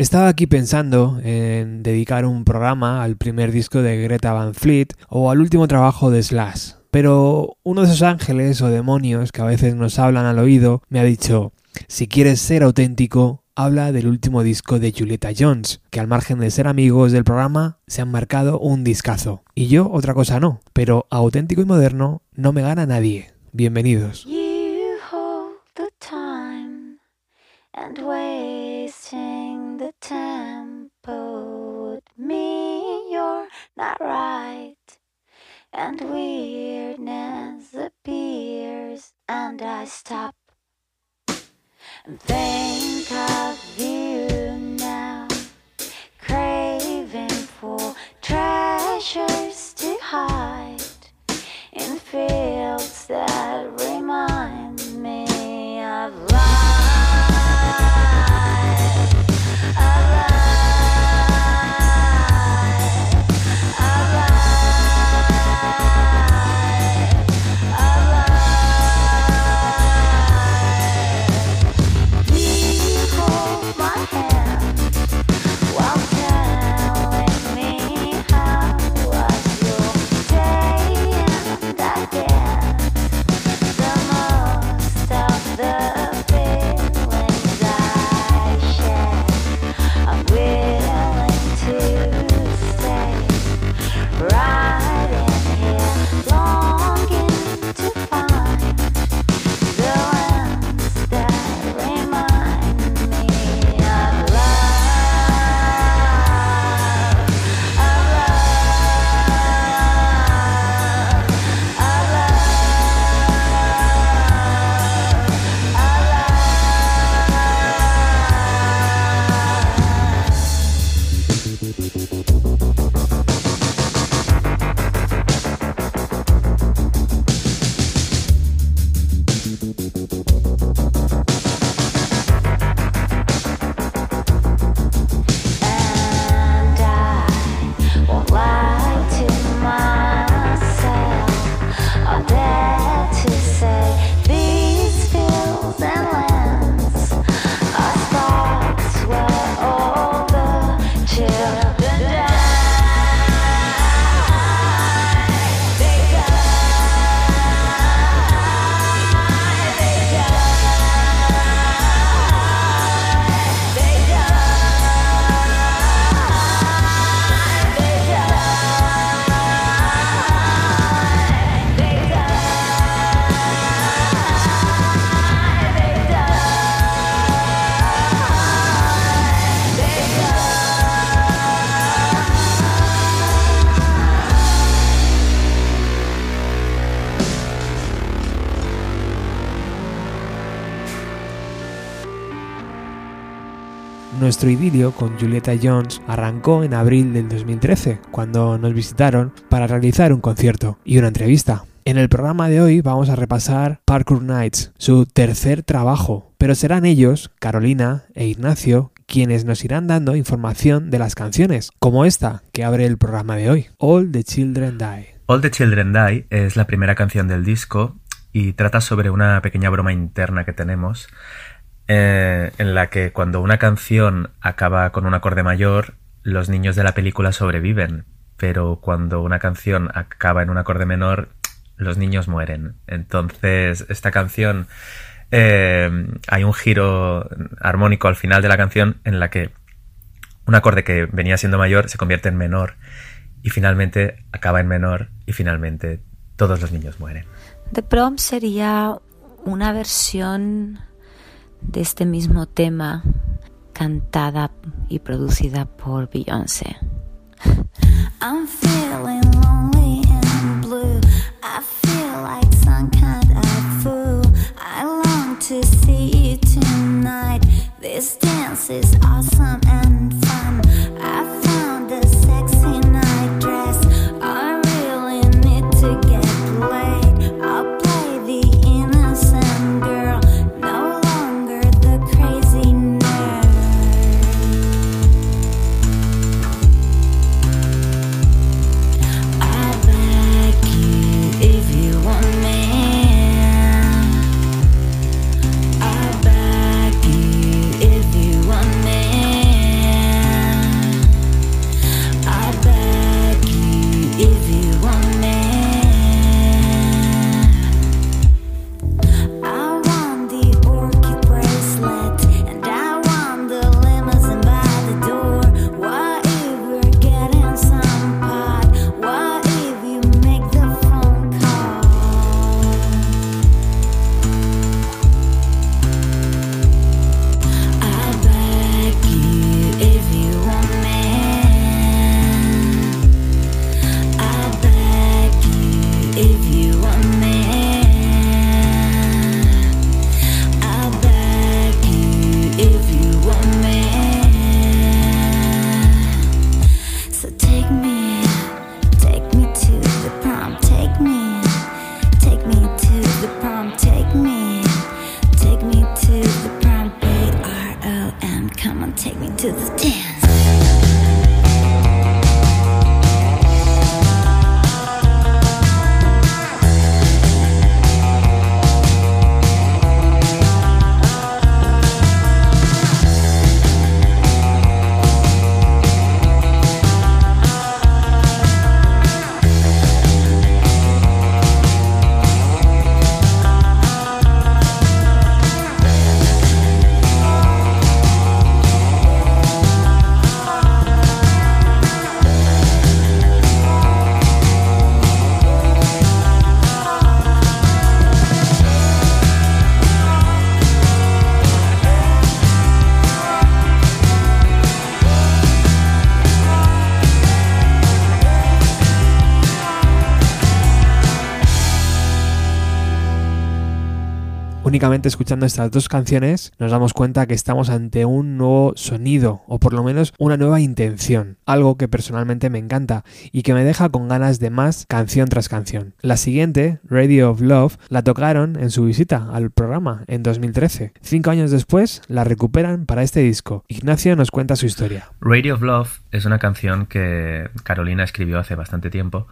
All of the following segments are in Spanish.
Estaba aquí pensando en dedicar un programa al primer disco de Greta Van Fleet o al último trabajo de Slash, pero uno de esos ángeles o demonios que a veces nos hablan al oído me ha dicho, si quieres ser auténtico, habla del último disco de Julieta Jones, que al margen de ser amigos del programa, se han marcado un discazo. Y yo otra cosa no, pero auténtico y moderno no me gana nadie. Bienvenidos. Not right, and weirdness appears, and I stop. And think of you now, craving for treasures to hide in fields that Nuestro idilio con Julieta Jones arrancó en abril del 2013, cuando nos visitaron para realizar un concierto y una entrevista. En el programa de hoy vamos a repasar Parkour Nights, su tercer trabajo, pero serán ellos, Carolina e Ignacio, quienes nos irán dando información de las canciones, como esta que abre el programa de hoy, All the Children Die. All the Children Die es la primera canción del disco y trata sobre una pequeña broma interna que tenemos eh, en la que cuando una canción acaba con un acorde mayor, los niños de la película sobreviven, pero cuando una canción acaba en un acorde menor, los niños mueren. Entonces, esta canción, eh, hay un giro armónico al final de la canción en la que un acorde que venía siendo mayor se convierte en menor y finalmente acaba en menor y finalmente todos los niños mueren. The Prom sería una versión de este mismo tema cantada y producida por Beyoncé. I'm feeling lonely and blue. I feel like some kind of fool. I long to see you tonight. This dance is awesome and fun. I Escuchando estas dos canciones nos damos cuenta que estamos ante un nuevo sonido o por lo menos una nueva intención, algo que personalmente me encanta y que me deja con ganas de más canción tras canción. La siguiente, Radio of Love, la tocaron en su visita al programa en 2013. Cinco años después la recuperan para este disco. Ignacio nos cuenta su historia. Radio of Love es una canción que Carolina escribió hace bastante tiempo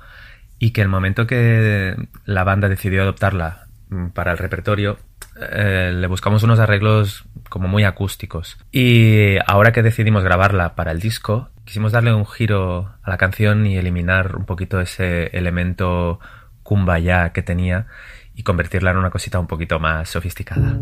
y que el momento que la banda decidió adoptarla mm, para el repertorio eh, le buscamos unos arreglos como muy acústicos. Y ahora que decidimos grabarla para el disco, quisimos darle un giro a la canción y eliminar un poquito ese elemento kumbaya que tenía y convertirla en una cosita un poquito más sofisticada.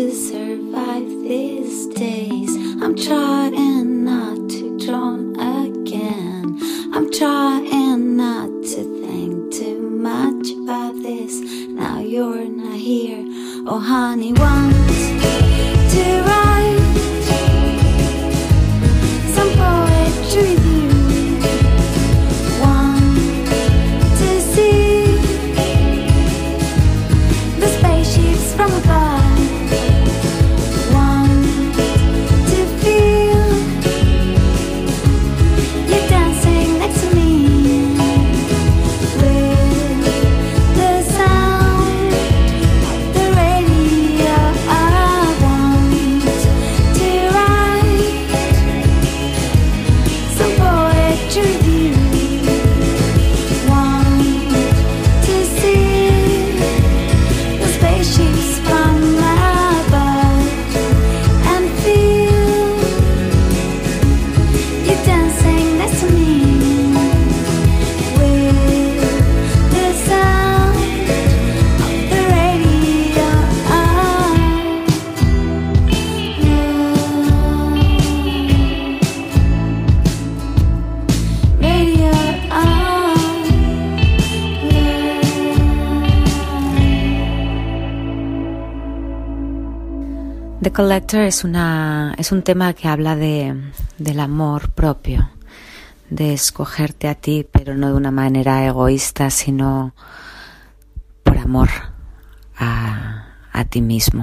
To survive these days. I'm trying not to drown again. I'm trying not to think too much about this. Now you're not here. Oh, honey, want The Collector es, una, es un tema que habla de, del amor propio, de escogerte a ti, pero no de una manera egoísta, sino por amor a, a ti mismo.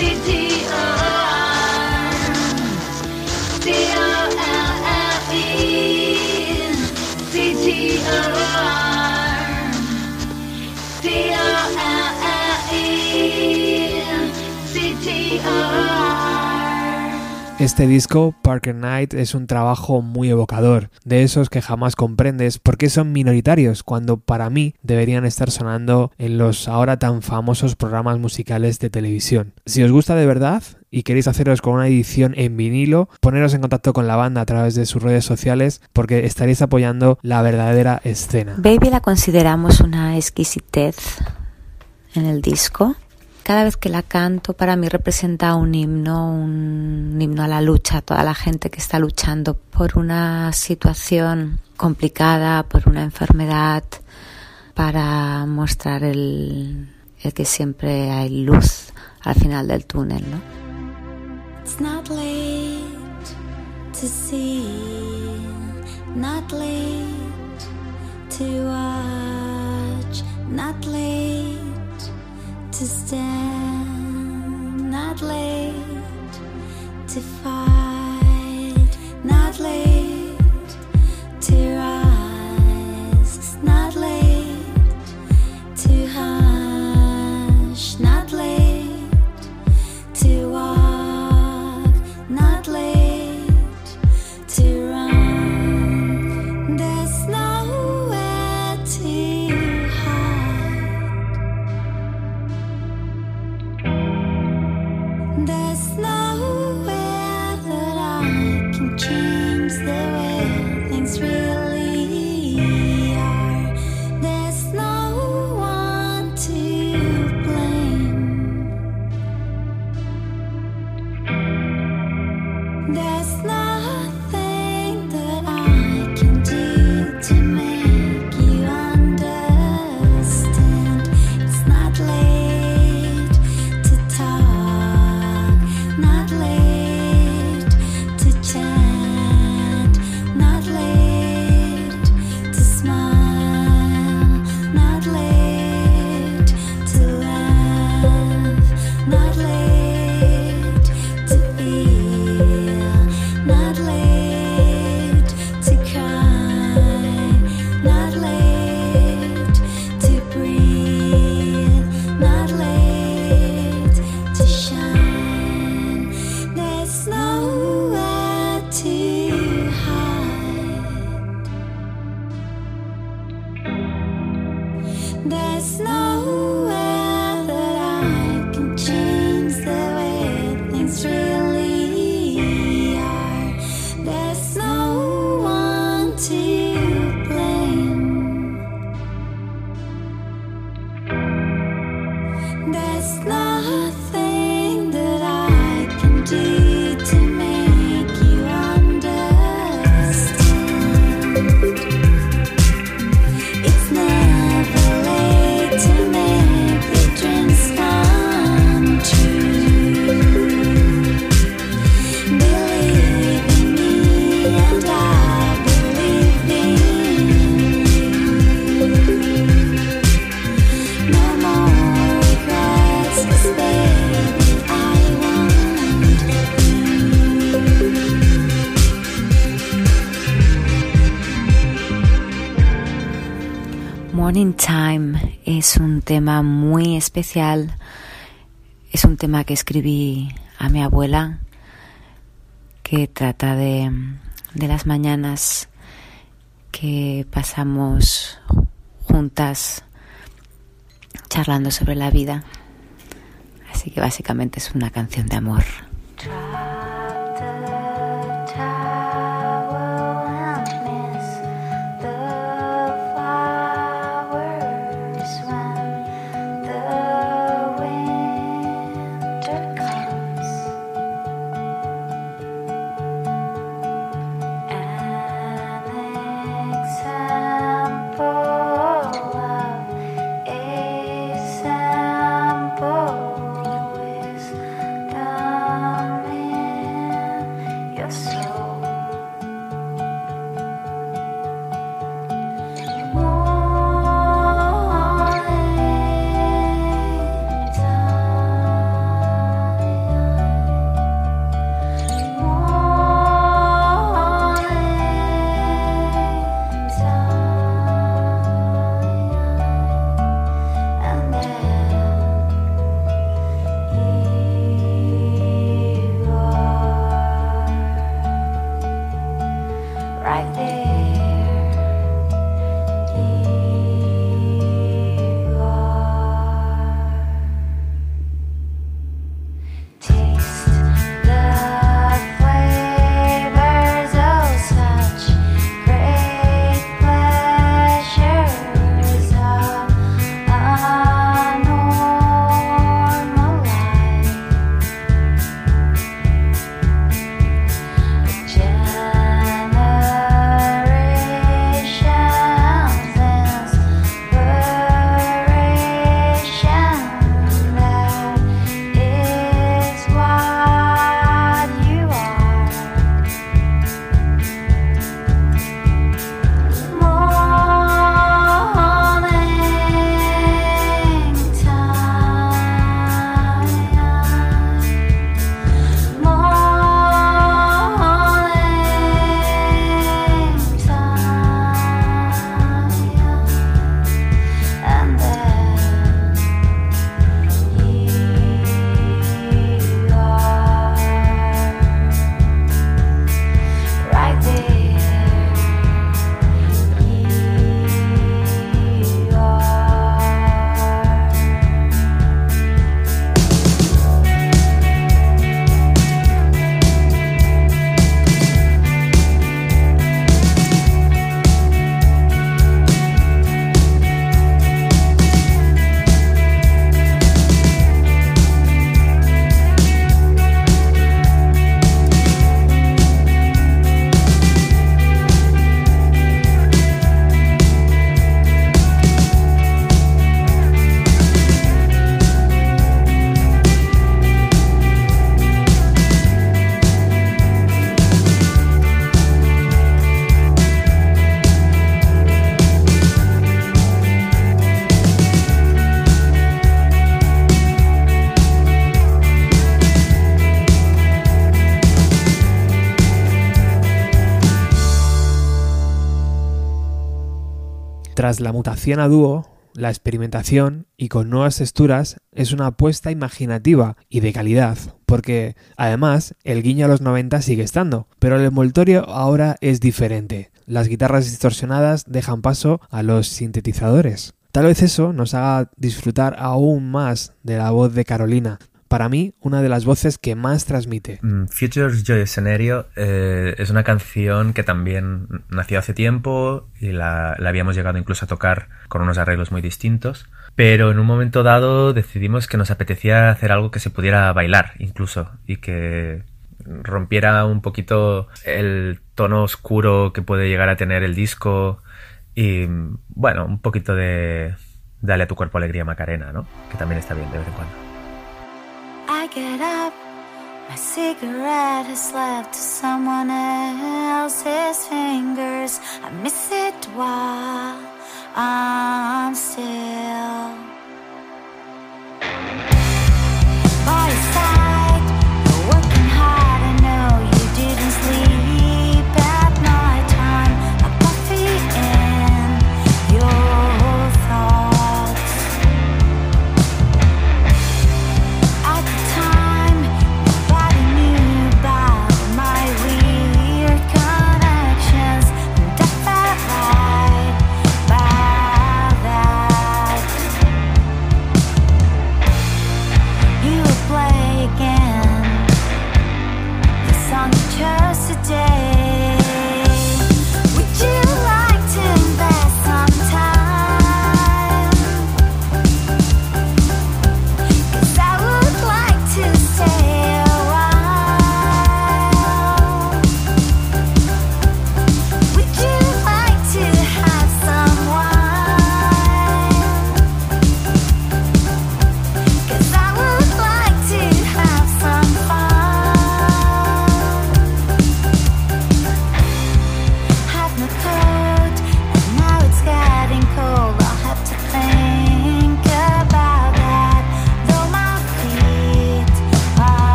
city. Este disco, Parker Knight, es un trabajo muy evocador, de esos que jamás comprendes por qué son minoritarios, cuando para mí deberían estar sonando en los ahora tan famosos programas musicales de televisión. Si os gusta de verdad y queréis haceros con una edición en vinilo, poneros en contacto con la banda a través de sus redes sociales porque estaréis apoyando la verdadera escena. Baby la consideramos una exquisitez en el disco cada vez que la canto para mí representa un himno, un himno a la lucha, a toda la gente que está luchando por una situación complicada, por una enfermedad, para mostrar el, que siempre hay luz al final del túnel, ¿no? It's not late to see, not late to watch, not late to stand, not late to fight, tema muy especial. Es un tema que escribí a mi abuela, que trata de las mañanas que pasamos juntas charlando sobre la vida. Así que básicamente es una canción de amor. Tras la mutación a dúo, la experimentación y con nuevas texturas es una apuesta imaginativa y de calidad, porque además el guiño a los 90 sigue estando, pero el envoltorio ahora es diferente. Las guitarras distorsionadas dejan paso a los sintetizadores. Tal vez eso nos haga disfrutar aún más de la voz de Carolina, para mí, una de las voces que más transmite. Mm, Futures Joy Scenario eh, es una canción que también nació hace tiempo y la, habíamos llegado incluso a tocar con unos arreglos muy distintos. Pero en un momento dado decidimos que nos apetecía hacer algo que se pudiera bailar incluso y que rompiera un poquito el tono oscuro que puede llegar a tener el disco y bueno, un poquito de dale a tu cuerpo alegría Macarena, ¿no? Que también está bien de vez en cuando. I get up, my cigarette has left to someone else's fingers. I miss it while I'm still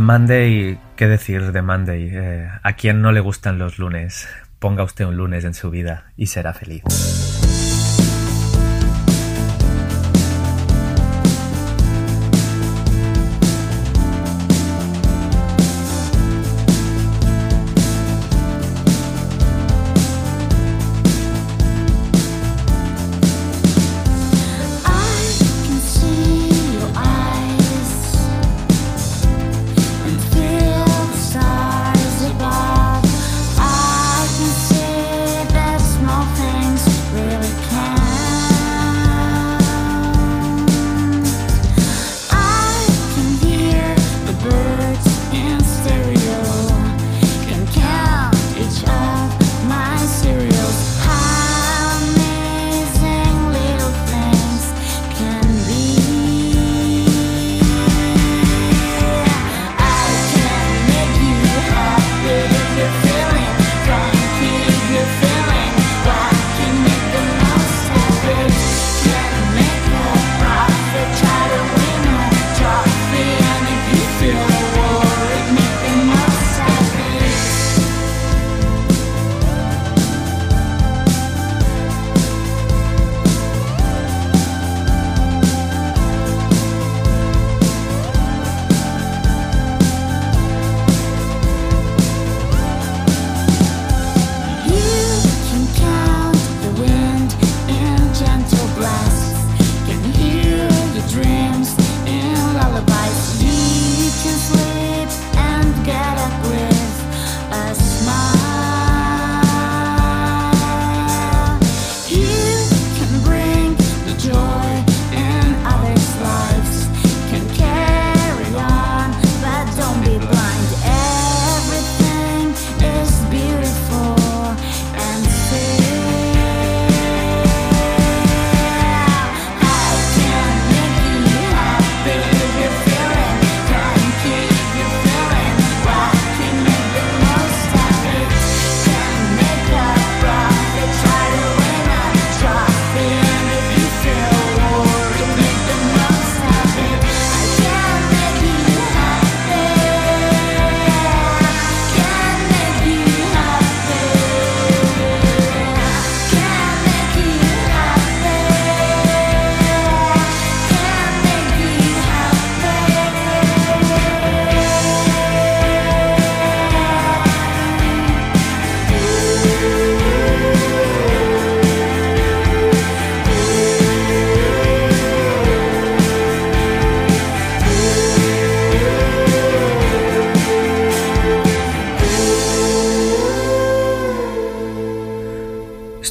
Monday, ¿qué decir de Monday? Eh, ¿A quién no le gustan los lunes? Ponga usted un lunes en su vida y será feliz.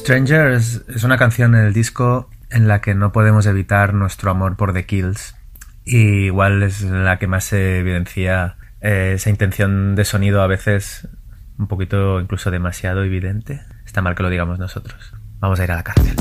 Strangers es una canción en el disco en la que no podemos evitar nuestro amor por The Kills. Y igual es la que más se evidencia eh, esa intención de sonido a veces un poquito incluso demasiado evidente. Está mal que lo digamos nosotros. Vamos a ir a la cárcel.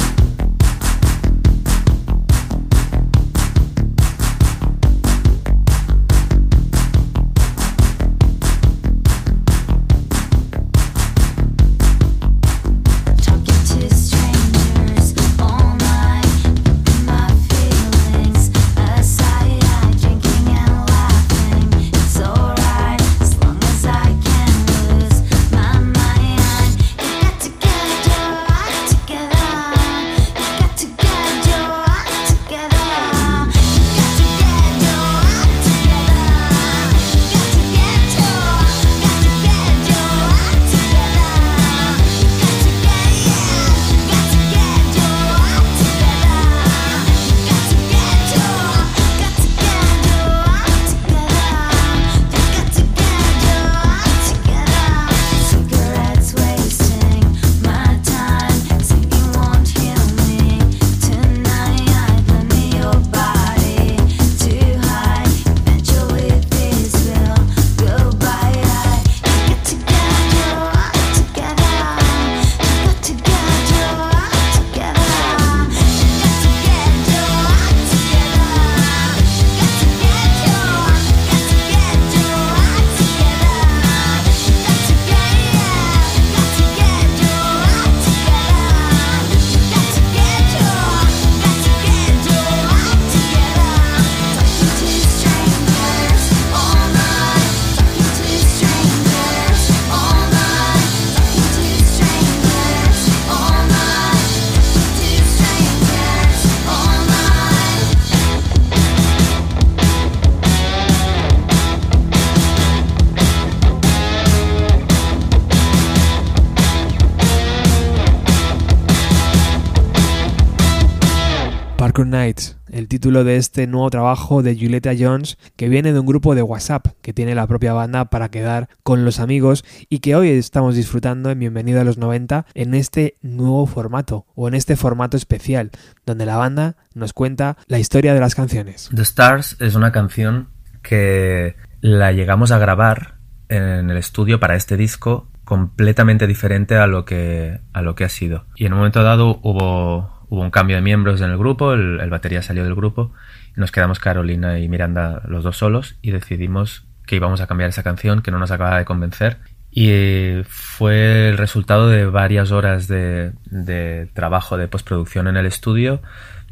El título de este nuevo trabajo de Julieta Jones, que viene de un grupo de WhatsApp que tiene la propia banda para quedar con los amigos y que hoy estamos disfrutando en Bienvenido a los 90 en este nuevo formato o en este formato especial, donde la banda nos cuenta la historia de las canciones. The Stars es una canción que la llegamos a grabar en el estudio para este disco completamente diferente a lo que, a lo que ha sido. Y en un momento dado hubo, hubo un cambio de miembros en el grupo, el, batería salió del grupo nos quedamos Carolina y Miranda los dos solos y decidimos que íbamos a cambiar esa canción que no nos acababa de convencer y fue el resultado de varias horas de, de trabajo de postproducción en el estudio,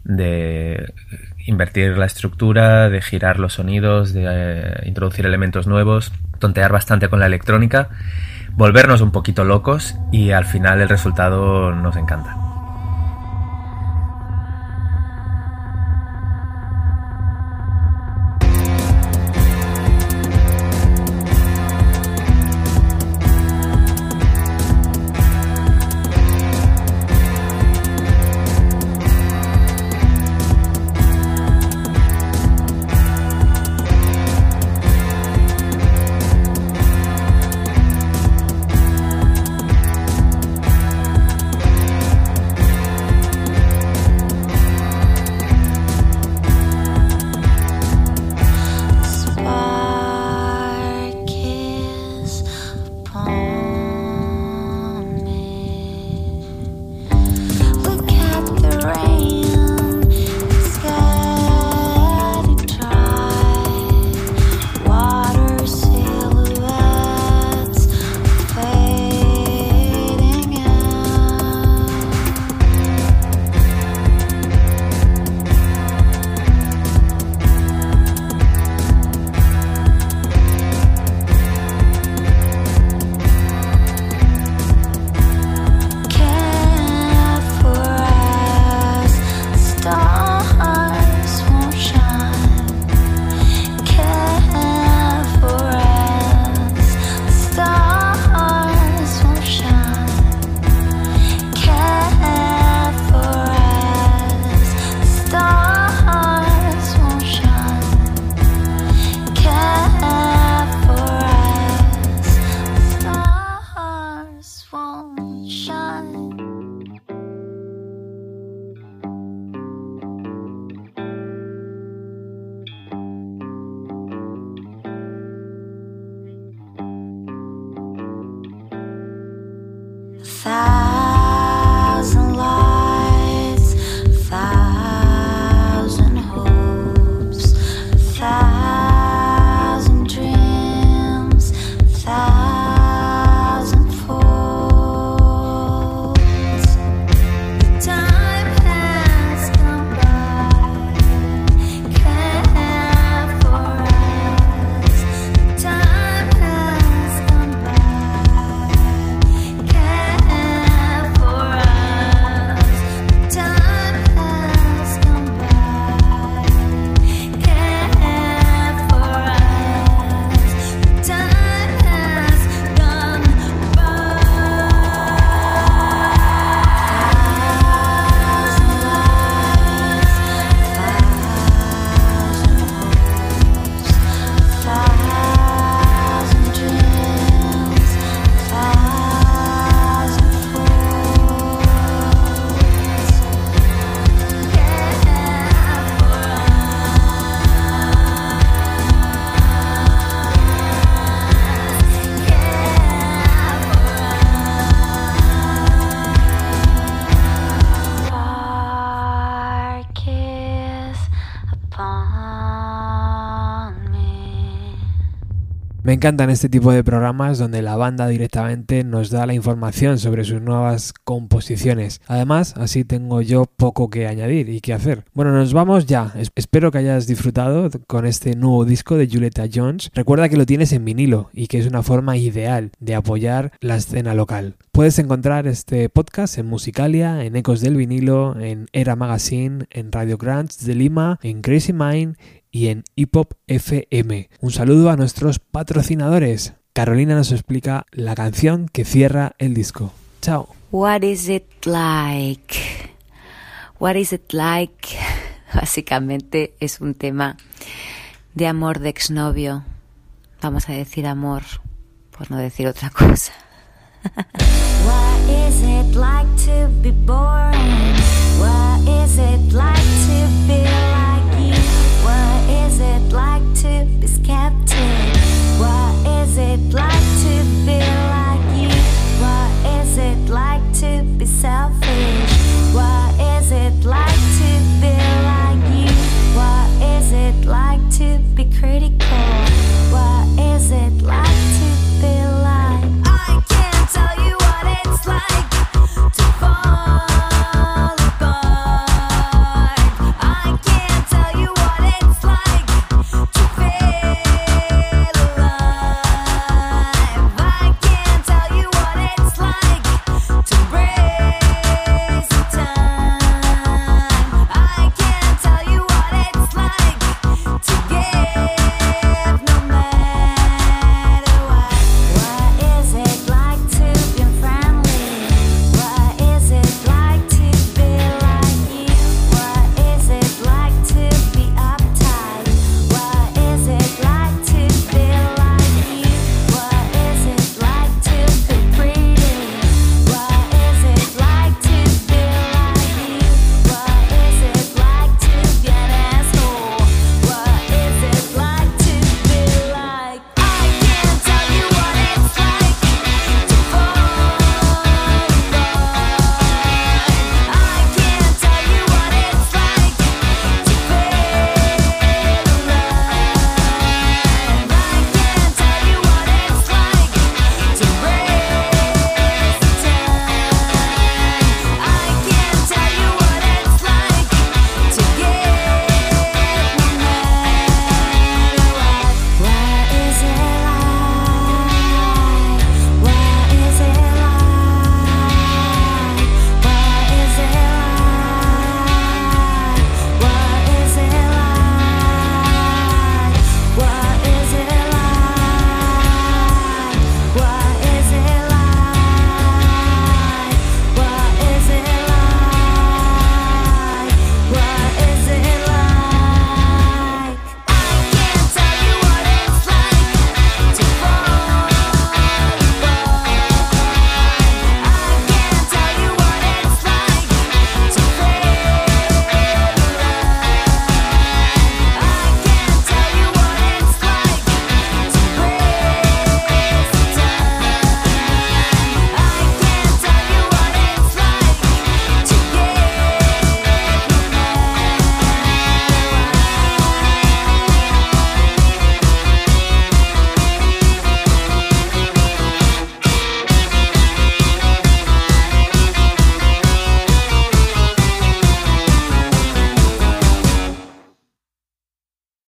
de invertir la estructura, de girar los sonidos, de eh, introducir elementos nuevos, tontear bastante con la electrónica, volvernos un poquito locos y al final el resultado nos encanta. Encantan este tipo de programas donde la banda directamente nos da la información sobre sus nuevas composiciones. Además, así tengo yo poco que añadir y que hacer. Bueno, nos vamos ya. Es- espero que hayas disfrutado con este nuevo disco de Julieta Jones. Recuerda que lo tienes en vinilo y que es una forma ideal de apoyar la escena local. Puedes encontrar este podcast en Musicalia, en Ecos del Vinilo, en Era Magazine, en Radio Grants de Lima, en Crazy Mind y en Hip Hop FM. Un saludo a nuestros patrocinadores. Carolina nos explica la canción que cierra el disco. Chao. What is it like? What is it like? Básicamente es un tema de amor de exnovio. Vamos a decir amor, por no decir otra cosa. What is it like to be boring? What is it like is it like to be? What is it like to be like you? What is it like to be selfish? What is it like to be like you? What is it like to be critical? What is it like to be like? I can't tell you what it's like to fall.